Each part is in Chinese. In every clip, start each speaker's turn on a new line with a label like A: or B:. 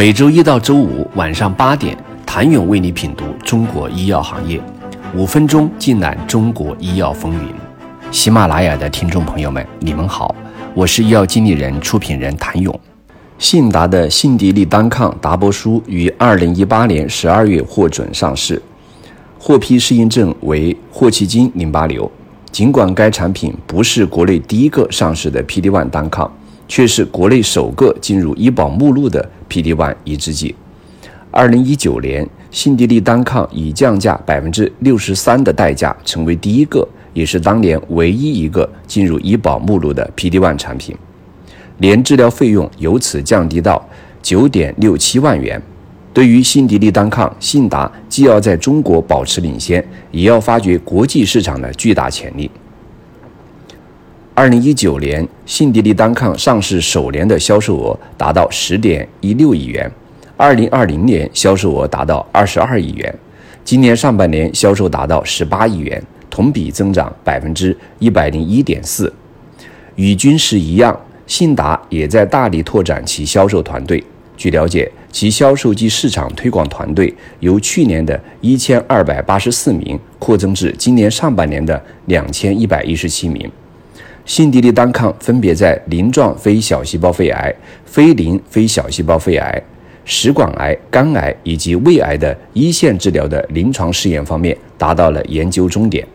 A: 每周一到周五晚上八点，谭勇为你品读中国医药行业，五分钟尽览中国医药风云。喜马拉雅的听众朋友们，你们好，我是医药经理人、出品人谭勇。信达的信迪利单抗达波舒于二零一八年十二月获准上市，获批适应症为霍奇金淋巴瘤。尽管该产品不是国内第一个上市的 PD-1 单抗。却是国内首个进入医保目录的 PD-1 抑制剂。二零一九年，信迪利单抗以降价百分之六十三的代价，成为第一个，也是当年唯一一个进入医保目录的 PD-1 产品，年治疗费用由此降低到九点六七万元。对于信迪利单抗，信达既要在中国保持领先，也要发掘国际市场的巨大潜力。二零一九年，信迪利单抗上市首年的销售额达到十点一六亿元，二零二零年销售额达到二十二亿元，今年上半年销售达到十八亿元，同比增长百分之一百零一点四。与君实一样，信达也在大力拓展其销售团队。据了解，其销售及市场推广团队由去年的一千二百八十四名扩增至今年上半年的两千一百一十七名。信迪利单抗分别在鳞状非小细胞肺癌、非鳞非小细胞肺癌、食管癌、肝癌以及胃癌的一线治疗的临床试验方面达到了研究终点。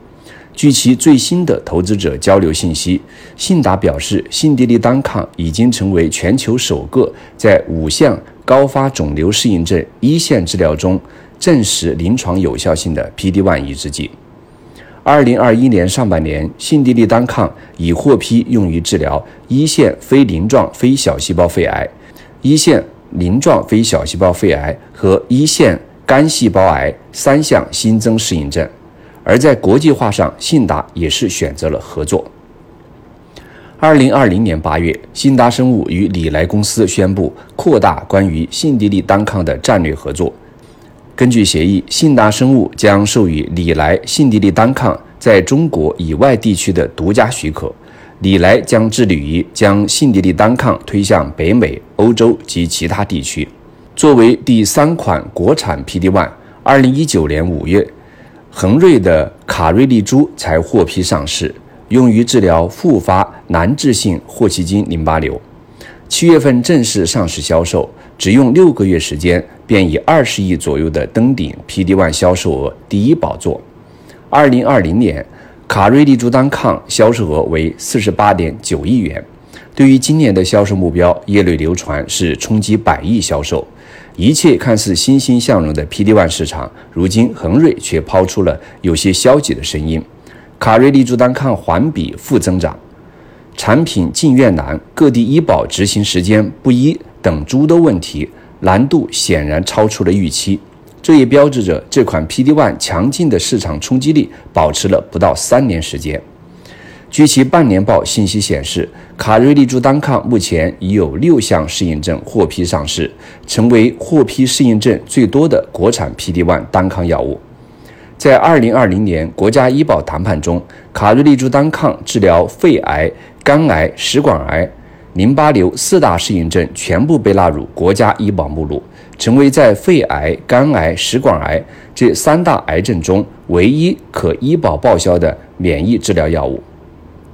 A: 据其最新的投资者交流信息，信达表示，信迪利单抗已经成为全球首个在五项高发肿瘤适应症一线治疗中证实临床有效性的 PD-1 抑制剂。二零二一年上半年，信迪利单抗已获批用于治疗一线非鳞状非小细胞肺癌、一线鳞状非小细胞肺癌和一线肝细胞癌三项新增适应症。而在国际化上，信达也是选择了合作。二零二零年八月，信达生物与礼来公司宣布扩大关于信迪利单抗的战略合作。根据协议，信达生物将授予礼来信迪利单抗在中国以外地区的独家许可。礼来将致力于将信迪利单抗推向北美、欧洲及其他地区。作为第三款国产 PD-1，二零一九年五月，恒瑞的卡瑞利珠才获批上市，用于治疗复发难治性霍奇金淋巴瘤。七月份正式上市销售，只用六个月时间。便以二十亿左右的登顶 PD-1 销售额第一宝座。二零二零年，卡瑞利珠单抗销售额为四十八点九亿元。对于今年的销售目标，业内流传是冲击百亿销售。一切看似欣欣向荣的 PD-1 市场，如今恒瑞却抛出了有些消极的声音。卡瑞利珠单抗环比负增长，产品进院难，各地医保执行时间不一等诸多问题。难度显然超出了预期，这也标志着这款 PD-1 强劲的市场冲击力保持了不到三年时间。据其半年报信息显示，卡瑞利珠单抗目前已有六项适应症获批上市，成为获批适应症最多的国产 PD-1 单抗药物。在2020年国家医保谈判中，卡瑞利珠单抗治疗肺癌、肝癌、食管癌。淋巴瘤四大适应症全部被纳入国家医保目录，成为在肺癌、肝癌、食管癌这三大癌症中唯一可医保报销的免疫治疗药物。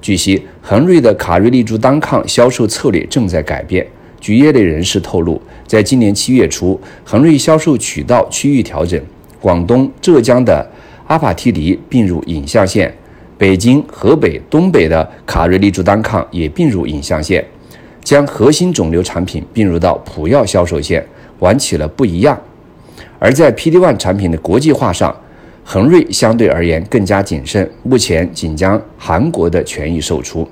A: 据悉，恒瑞的卡瑞利珠单抗销售策略正在改变。据业内人士透露，在今年七月初，恒瑞销售渠道区域调整，广东、浙江的阿帕替尼并入影像线，北京、河北、东北的卡瑞利珠单抗也并入影像线。将核心肿瘤产品并入到普药销售线，玩起了不一样。而在 PD-1 产品的国际化上，恒瑞相对而言更加谨慎，目前仅将韩国的权益售出。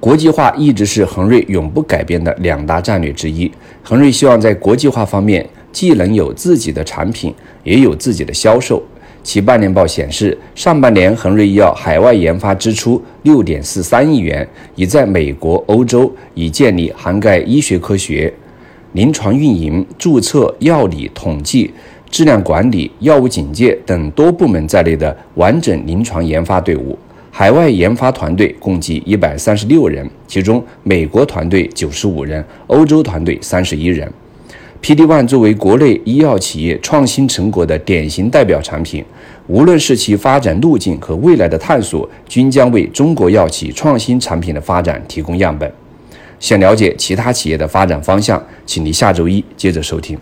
A: 国际化一直是恒瑞永不改变的两大战略之一。恒瑞希望在国际化方面既能有自己的产品，也有自己的销售。其半年报显示，上半年恒瑞医药海外研发支出六点四三亿元，已在美国、欧洲已建立涵盖医学科学、临床运营、注册、药理统计、质量管理、药物警戒等多部门在内的完整临床研发队伍。海外研发团队共计一百三十六人，其中美国团队九十五人，欧洲团队三十一人。PD One 作为国内医药企业创新成果的典型代表产品，无论是其发展路径和未来的探索，均将为中国药企创新产品的发展提供样本。想了解其他企业的发展方向，请您下周一接着收听。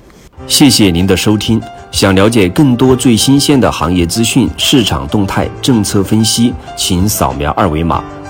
A: 谢谢您的收听。想了解更多最新鲜的行业资讯、市场动态、政策分析，请扫描二维码